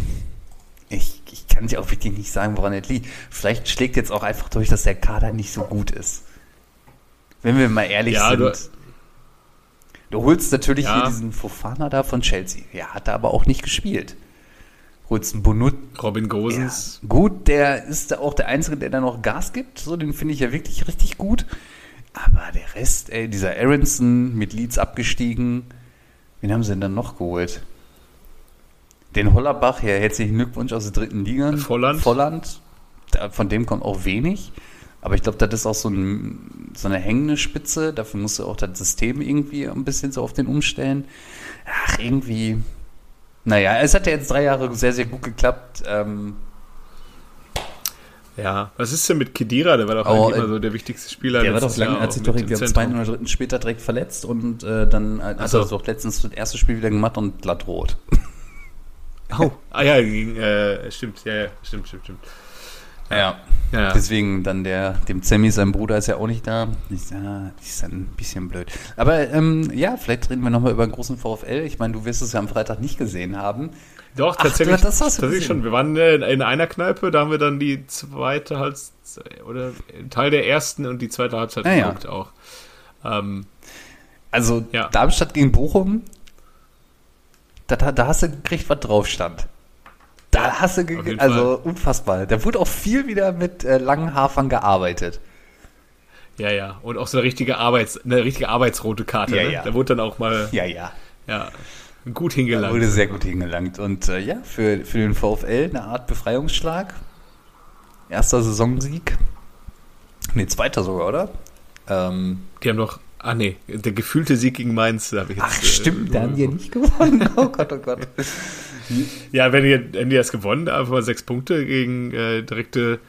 ich, ich kann dir auch wirklich nicht sagen, woran es liegt. Vielleicht schlägt jetzt auch einfach durch, dass der Kader nicht so gut ist. Wenn wir mal ehrlich Ja, sind. Du- holst natürlich Ja. hier diesen Fofana da von Chelsea. Ja, hat er aber auch nicht gespielt. Holst einen Bonut. Robin Ja, Gosens. gut, der ist auch der Einzige, der da noch Gas gibt. So, den finde ich ja wirklich richtig gut. Aber der Rest, ey, dieser Aronson mit Leeds abgestiegen. Wen haben sie denn dann noch geholt? Den Hollerbach, ja, herzlichen Glückwunsch aus der dritten Liga. Volland. Volland. Da, von dem kommt auch wenig. Aber ich glaube, das ist auch so, ein, so eine hängende Spitze. Dafür musst du auch das System irgendwie ein bisschen so auf den umstellen. Ach, irgendwie. Naja, es hat ja jetzt drei Jahre sehr, sehr gut geklappt. Ähm, Ja, was ist denn mit Kedira? Der war doch Oh, eigentlich immer äh, so der wichtigste Spieler. der war doch lange, hat sich doch irgendwie am zweiten oder dritten Spieltag direkt verletzt und äh, dann hat Ach hat so. er doch letztens das erste Spiel wieder gemacht und glatt rot. Oh. Ah ja, gegen, äh, stimmt, ja, ja, stimmt, stimmt, stimmt. Ja. Ja, ja. Deswegen dann der, dem Sammy, sein Bruder ist ja auch nicht da. Ich, ja, das ist dann ein bisschen blöd. Aber ähm, ja, vielleicht reden wir nochmal über einen großen VfL. Ich meine, du wirst es ja am Freitag nicht gesehen haben. Doch, Ach, tatsächlich, du- das hast du tatsächlich gesehen. schon. Wir waren äh, in einer Kneipe, da haben wir dann die zweite Halbzeit, oder Teil der ersten und die zweite Halbzeit Ah, ja. geguckt auch. Ähm, Also Ja. Darmstadt gegen Bochum, da, da, da hast du gekriegt, was drauf stand. Da hast du, also unfassbar. Da wurde auch viel wieder mit äh, langen Hafern gearbeitet. ja, ja. Und auch so eine richtige Arbeits, eine richtige Arbeitsrote Karte. Ja, ne? ja. Da wurde dann auch mal Ja, ja. ja, gut Da hingelangt. wurde sehr gut hingelangt. Und äh, ja, für, für den VfL eine Art Befreiungsschlag. Erster Saisonsieg. Nee, zweiter sogar, oder? Ähm, Die haben doch, ah nee, der gefühlte Sieg gegen Mainz, da habe ich jetzt. ach, äh, stimmt, da haben die ja nicht gewonnen. Oh Gott, oh Gott. Ja, wenn die das gewonnen, einfach mal sechs Punkte gegen äh, direkte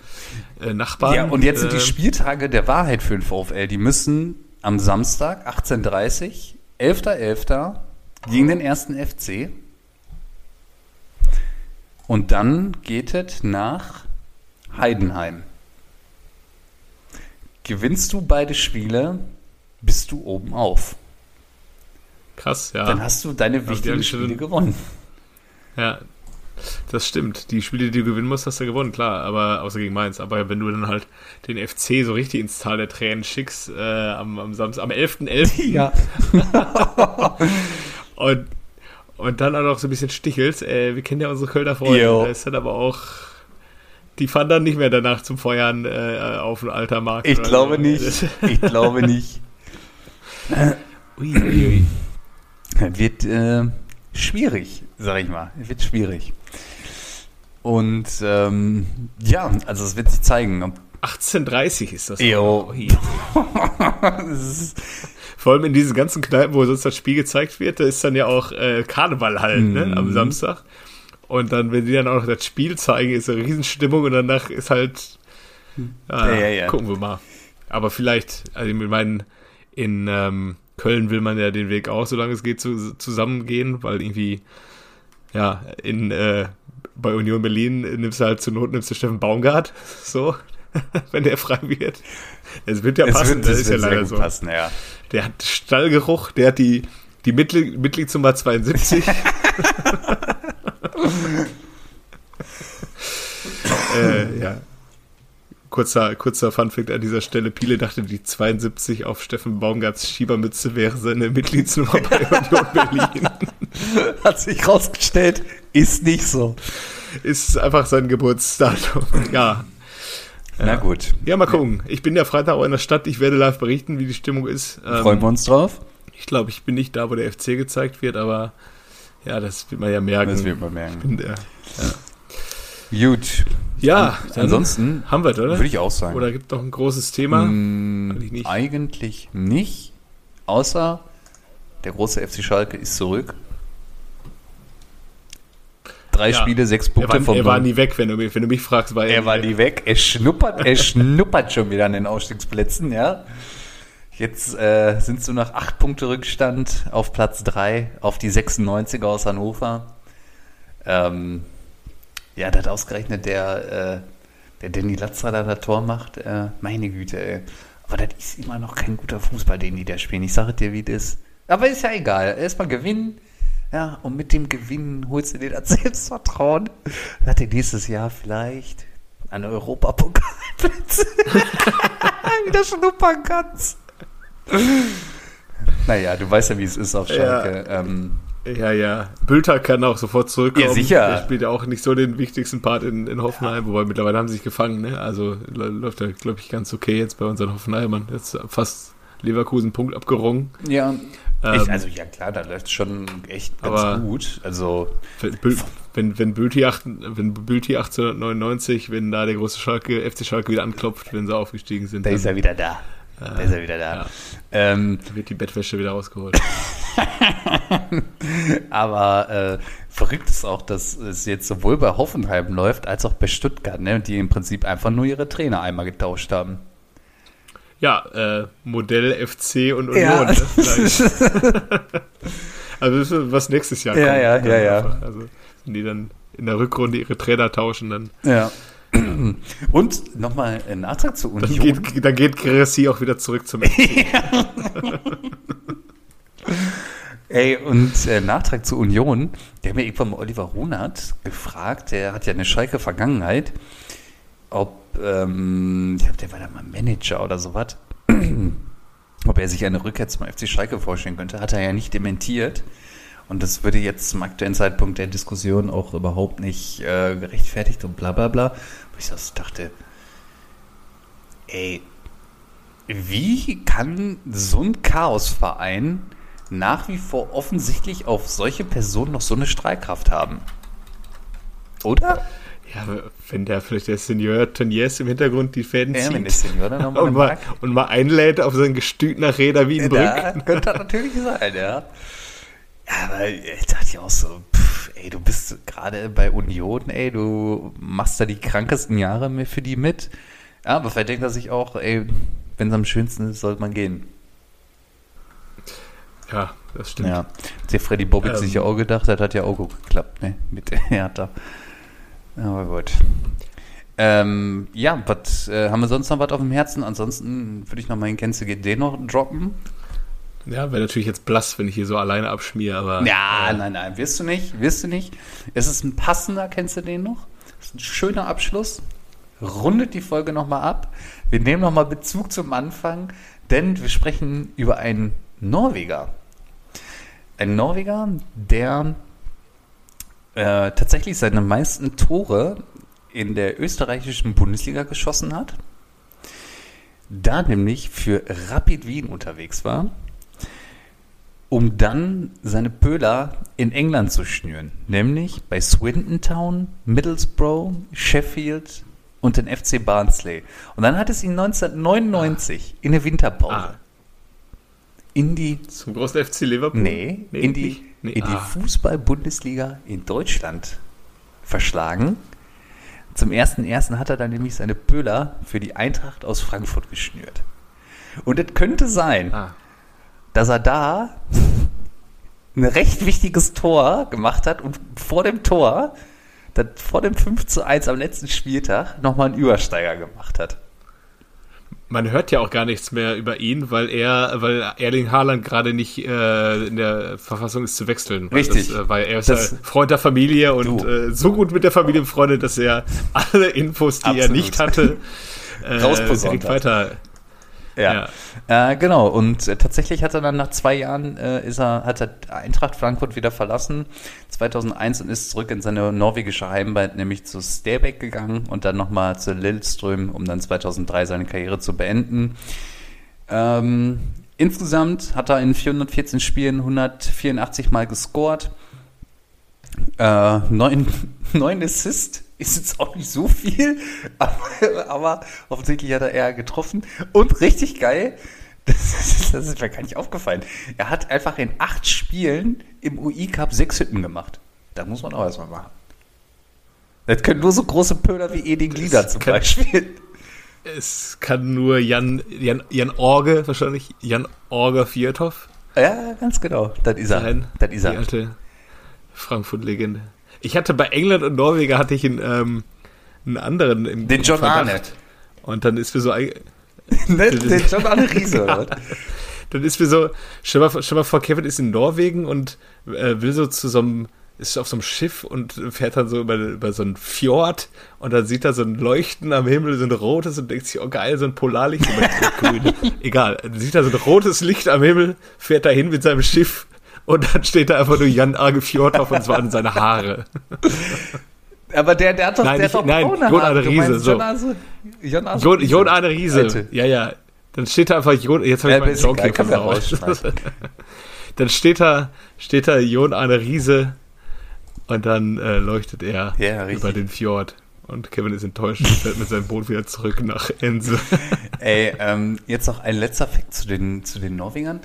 äh, Nachbarn. Ja, und jetzt sind die äh, Spieltage der Wahrheit für den VfL. Die müssen am Samstag 18.30 11.11. gegen den ersten FC. Und dann geht es nach Heidenheim. gewinnst du beide Spiele, bist du oben auf. Krass, ja. Dann hast du deine wichtigen Spiele gewonnen. Ja, das stimmt. Die Spiele, die du gewinnen musst, hast du gewonnen, klar, aber außer gegen Mainz. Aber wenn du dann halt den FC so richtig ins Tal der Tränen schickst, äh, am, am Samstag, am 11.11. Ja. und, und dann auch noch so ein bisschen stichelst, äh, wir kennen ja unsere Kölner Freunde, da ist dann aber auch, die fahren dann nicht mehr danach zum Feuern äh, auf den alter Markt. Ich glaube so. nicht. Ich glaube nicht. Ui, ui. Wird äh, schwierig, sag ich mal. Wird schwierig. Und ähm, ja, also es wird sich zeigen. Ob 18.30 ist das. Jo. Es ist, Vor allem in diesen ganzen Kneipen, wo sonst das Spiel gezeigt wird, da ist dann ja auch äh, Karneval halt, ne, am Mhm. Samstag. Und dann, wenn die dann auch noch das Spiel zeigen, ist eine Riesenstimmung und danach ist halt, ah, Ja, ja, ja. gucken wir mal. Aber vielleicht, also ich meine, in ähm, Köln will man ja den Weg auch, solange es geht, zu, zusammengehen, weil irgendwie, ja, in, äh, bei Union Berlin nimmst du halt zur Not, nimmst du Steffen Baumgart, so, wenn der frei wird. Es wird ja es passen, wird, das es ist ja leider so. passen, ja. Der hat Stallgeruch, der hat die, die Mitglied, Mitgliedsnummer 72. äh, ja. Kurzer, kurzer Funfact an dieser Stelle. Piele dachte, die 72 auf Steffen Baumgarts Schiebermütze wäre seine Mitgliedsnummer bei Union Berlin. Hat sich rausgestellt, ist nicht so. Ist einfach sein Geburtsdatum. Ja. Na gut, Ja, mal gucken. Ich bin ja Freitag auch in der Stadt. Ich werde live berichten, wie die Stimmung ist. Ähm, freuen wir uns drauf. Ich glaube, ich bin nicht da, wo der FC gezeigt wird, aber ja, das wird man ja merken. Das wird man merken. In der- Gut. Ja, dann Ansonsten haben wir es, oder? würde ich auch sagen. Oder gibt noch ein großes Thema? Mm, Eigentlich nicht. Eigentlich nicht. Außer der große FC Schalke ist zurück. Drei Ja. Spiele, sechs Er Punkte war, vom er war nie weg, wenn du, mich- wenn du mich fragst. War Er war nie weg. Er schnuppert, er schnuppert schon wieder an den Ausstiegsplätzen, ja. Jetzt äh, sind sie nach acht Punkte Rückstand auf Platz drei auf die 96er aus Hannover. Ähm, ja, das ausgerechnet der, äh, der Danny Latzer da das Tor macht. Äh, meine Güte, ey. Aber das ist immer noch kein guter Fußball, den die da spielen. Ich sage dir, wie das ist. Aber ist ja egal. Erstmal gewinnen. Ja, und mit dem Gewinn holst du dir das Selbstvertrauen, dass du nächstes Jahr vielleicht an Europapokalplätze wieder schnuppern kannst. Naja, du weißt ja, wie es ist auf Schalke. Ähm, Ja, ja. Bülter kann auch sofort zurückkommen. Ja, sicher. Der spielt ja auch nicht so den wichtigsten Part in, in Hoffenheim, wobei mittlerweile haben sie sich gefangen, ne? Also lä- läuft ja, glaube ich, ganz okay jetzt bei unseren Hoffenheimern. Jetzt fast Leverkusen Punkt abgerungen. ja, Ähm, ich, also ja klar, da läuft schon echt ganz aber- gut. Also Wenn, Bül- wenn, wenn Bülti, acht- wenn Bülti 1899, wenn da der große Schalke, FC Schalke wieder anklopft, wenn sie aufgestiegen sind, da dann ist er wieder da. Da ist er wieder da. ja. Ähm, wird die Bettwäsche wieder rausgeholt. aber äh, verrückt ist auch, dass es jetzt sowohl bei Hoffenheim läuft, als auch bei Stuttgart, ne, die im Prinzip einfach nur ihre Trainer einmal getauscht haben. Ja, äh, Modell FC und Union. Ja. Ne? Also das ist, was nächstes Jahr Ja, kommt. ja, ja, ja. einfach. Also wenn die dann in der Rückrunde ihre Trainer tauschen, dann, Ja. Und nochmal ein Nachtrag zur dann Union. geht, dann geht Gressi auch wieder zurück zum FC. Ey, und äh, Nachtrag zur Union. Der hat mir irgendwann mal Oliver Runert gefragt, der hat ja eine Schalke-Vergangenheit, ob, ähm, ich glaube, der war da mal Manager oder sowas, ob er sich eine Rückkehr zum FC Schalke vorstellen könnte, hat er ja nicht dementiert. Und das würde jetzt zum aktuellen Zeitpunkt der Diskussion auch überhaupt nicht äh, gerechtfertigt und bla bla bla. Wo ich so dachte, ey, wie kann so ein Chaosverein nach wie vor offensichtlich auf solche Personen noch so eine Strahlkraft haben? Oder? Ja, wenn der vielleicht der Senior Teniers im Hintergrund die Fäden Ja, wenn der zieht Senior dann nochmal und mal, und mal einlädt auf sein Gestüt nach Räder Wiedenbrück. Ja, könnte das natürlich sein, ja. Aber ich dachte ja auch so, pff, ey, du bist gerade bei Union, ey, du machst da die krankesten Jahre mit- für die mit. Ja, aber vielleicht denkt er sich auch, ey, wenn es am schönsten ist, sollte man gehen. Ja, das stimmt. Ja. Der Freddy Bobic Ähm. sich ja auch gedacht, das hat ja auch gut geklappt, ne, mit der Hertha. Aber gut. Ähm, ja, was äh, haben wir sonst noch was auf dem Herzen? Ansonsten würde ich noch Kennst du den noch droppen. Ja, wäre natürlich jetzt blass, wenn ich hier so alleine abschmiere, aber. Ja, äh, nein, nein, wirst du nicht, wirst du nicht. Es ist ein passender, kennst du den noch? Es ist ein schöner Abschluss. Rundet die Folge nochmal ab. Wir nehmen nochmal Bezug zum Anfang, denn wir sprechen über einen Norweger. Ein Norweger, der äh, tatsächlich seine meisten Tore in der österreichischen Bundesliga geschossen hat. Da nämlich für Rapid Wien unterwegs war um dann seine Pöler in England zu schnüren, nämlich bei Swindon Town, Middlesbrough, Sheffield und den FC Barnsley. Und dann hat es ihn 1999 ah. in der Winterpause ah. in die zum großen FC Liverpool? Nee, nee in die, nee. in die ah. Fußball-Bundesliga in Deutschland verschlagen. Zum ersten ersten hat er dann nämlich seine Pöler für die Eintracht aus Frankfurt geschnürt. Und es könnte sein, ah dass er da ein recht wichtiges Tor gemacht hat und vor dem Tor, das vor dem 5 zu 1 am letzten Spieltag, nochmal einen Übersteiger gemacht hat. Man hört ja auch gar nichts mehr über ihn, weil er, weil Erling Haaland gerade nicht äh, in der Verfassung ist zu wechseln. Richtig. Das, äh, weil er ist das, ja Freund der Familie und äh, so gut mit der Familie befreundet, dass er alle Infos, die Absolut. er nicht hatte, äh, direkt weiter ja, ja. Äh, genau. Und äh, tatsächlich hat er dann nach zwei Jahren äh, ist er, hat er Eintracht Frankfurt wieder verlassen, 2001 und ist zurück in seine norwegische Heimat, nämlich zu Stabæk gegangen und dann nochmal zu Lillestrøm, um dann 2003 seine Karriere zu beenden. Ähm, insgesamt hat er in 414 Spielen 184 Mal gescored, äh, neun, neun Assists ist jetzt auch nicht so viel, aber, aber offensichtlich hat er eher getroffen. Und richtig geil, das ist, das ist, mir gar nicht aufgefallen. Er hat einfach in acht Spielen im UI-Cup sechs Hütten gemacht. Da muss man auch erstmal machen. Das können nur so große Pöler wie Edin Glieder zum kann, Beispiel. Es kann nur Jan, Jan, Jan Orge, wahrscheinlich Jan Orge Vierthoff. Ja, ganz genau. Das ist er. Das ist er. Die alte Frankfurt-Legende. Ich hatte bei England und Norwegen hatte ich einen, ähm, einen anderen im Den John Verdacht. Arnett. Und dann ist mir so ein, den John Arnett Riese, ja. Dann ist mir so, stell mal, stell mal vor, Kevin ist in Norwegen und äh, will so zu so einem ist auf so einem Schiff und fährt dann so über, über so einen Fjord und dann sieht er so ein Leuchten am Himmel, so ein rotes und denkt sich, oh geil, so ein Polarlicht. grün. Egal, dann sieht er so ein rotes Licht am Himmel, fährt dahin mit seinem Schiff und dann steht da einfach nur Jan Arge Fjordhoff und es waren seine Haare. Aber der, der hat doch, nein, der hat doch nein, Jon Arne Riese. So. Jon, Jon, Jon Arne Riese. Alte. Ja, ja. Dann steht da einfach Jon, jetzt habe ich ja, meinen Joke hier raus. Dann steht da, steht da Jon Arne Riese und dann äh, leuchtet er ja, über den Fjord. Und Kevin ist enttäuscht und fährt mit seinem Boot wieder zurück nach Ense. Ey, ähm, jetzt noch ein letzter Fakt zu den, zu den Norwegern.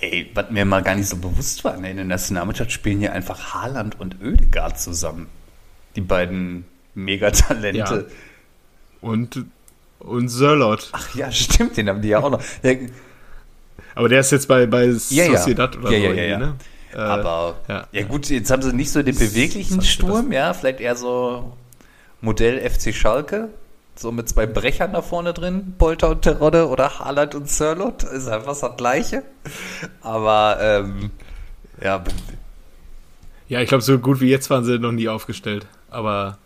Ey, was mir mal gar nicht so bewusst war, ne, in der Nationalmannschaft spielen hier einfach Haaland und Oedegaard zusammen. Die beiden Megatalente. Ja. Und, und Sörlot. Ach ja, stimmt, den haben die ja auch noch. Der, aber der ist jetzt bei, bei ja, Sociedad ja. oder ja, so. Ja, ja, ne? Äh, aber ja. ja gut, jetzt haben sie nicht so den beweglichen Sturm, ja, vielleicht eher so Modell FC Schalke so mit zwei Brechern da vorne drin, Polter und Terodde oder Haaland und Sirlot, ist einfach das gleiche. Aber ähm, ja. Ja, ich glaube, so gut wie jetzt waren sie noch nie aufgestellt. Aber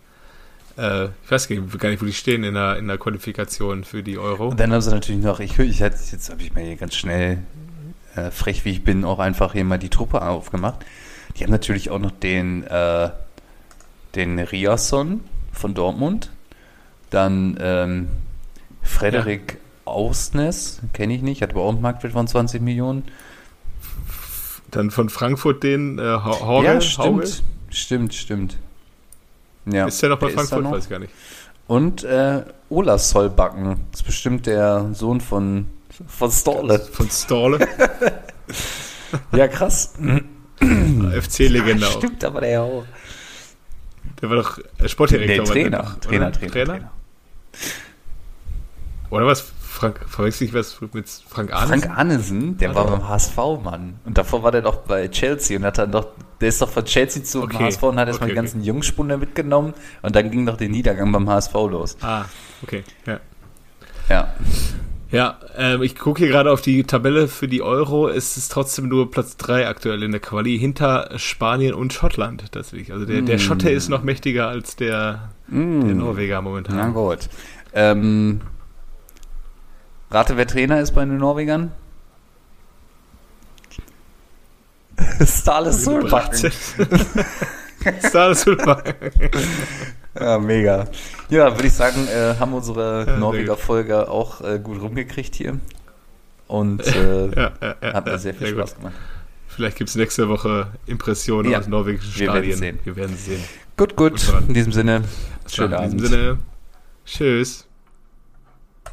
äh, ich weiß gar nicht, wo die stehen in der, in der Qualifikation für die Euro. Und dann haben sie natürlich noch, ich, ich jetzt habe ich mir hier ganz schnell, äh, frech wie ich bin, auch einfach hier mal die Truppe aufgemacht. Die haben natürlich auch noch den, äh, den Riasson von Dortmund, dann ähm, Frederik ja. Ausnes, kenne ich nicht, hat aber auch einen Marktwert von 20 Millionen. Dann von Frankfurt den äh, Horgel. Ja, stimmt. Stimmt, stimmt. Ja, ist der noch bei Frankfurt? Weiß ich gar nicht. Und äh, Ola Sollbacken, das ist bestimmt der Sohn von, von Storle. Von Storle? ja, krass. FC-Legende ja, auch. Stimmt aber der auch. Der war doch Sportdirektor. Nee, Trainer. Trainer, Trainer, Trainer, Trainer. Oder was? Frank, verwechsel ich was mit Frank Arnesen? Frank Arnesen, der also. war beim HSV, Mann. Und davor war der doch bei Chelsea und hat dann doch Der ist doch von Chelsea zu Okay. HSV und hat erstmal Okay, die ganzen Jungspunde mitgenommen und dann ging doch der Niedergang beim HSV los. Ah, okay. Ja. Ja. Ja, ähm, ich gucke hier gerade auf die Tabelle für die Euro. Es ist trotzdem nur Platz 3 aktuell in der Quali, hinter Spanien und Schottland. Deswegen. Also der, der Schotte ist noch mächtiger als der, der Norweger Na momentan. gut. Ähm, rate, wer Trainer ist bei den Norwegern? Starles Solbakken. Starles Sulbacken. Ja, mega. Ja, würde ich sagen, äh, haben unsere sehr Norweger-Folge auch äh, gut rumgekriegt hier. Und äh, Ja, ja, ja, hat mir ja, sehr viel Spaß gut. gemacht. Vielleicht gibt es nächste Woche Impressionen Ja, aus norwegischen wir werden Stadien. sehen. Wir werden sehen. Gut, gut. Gut, In diesem Sinne, schönen In Abend. diesem Sinne, tschüss.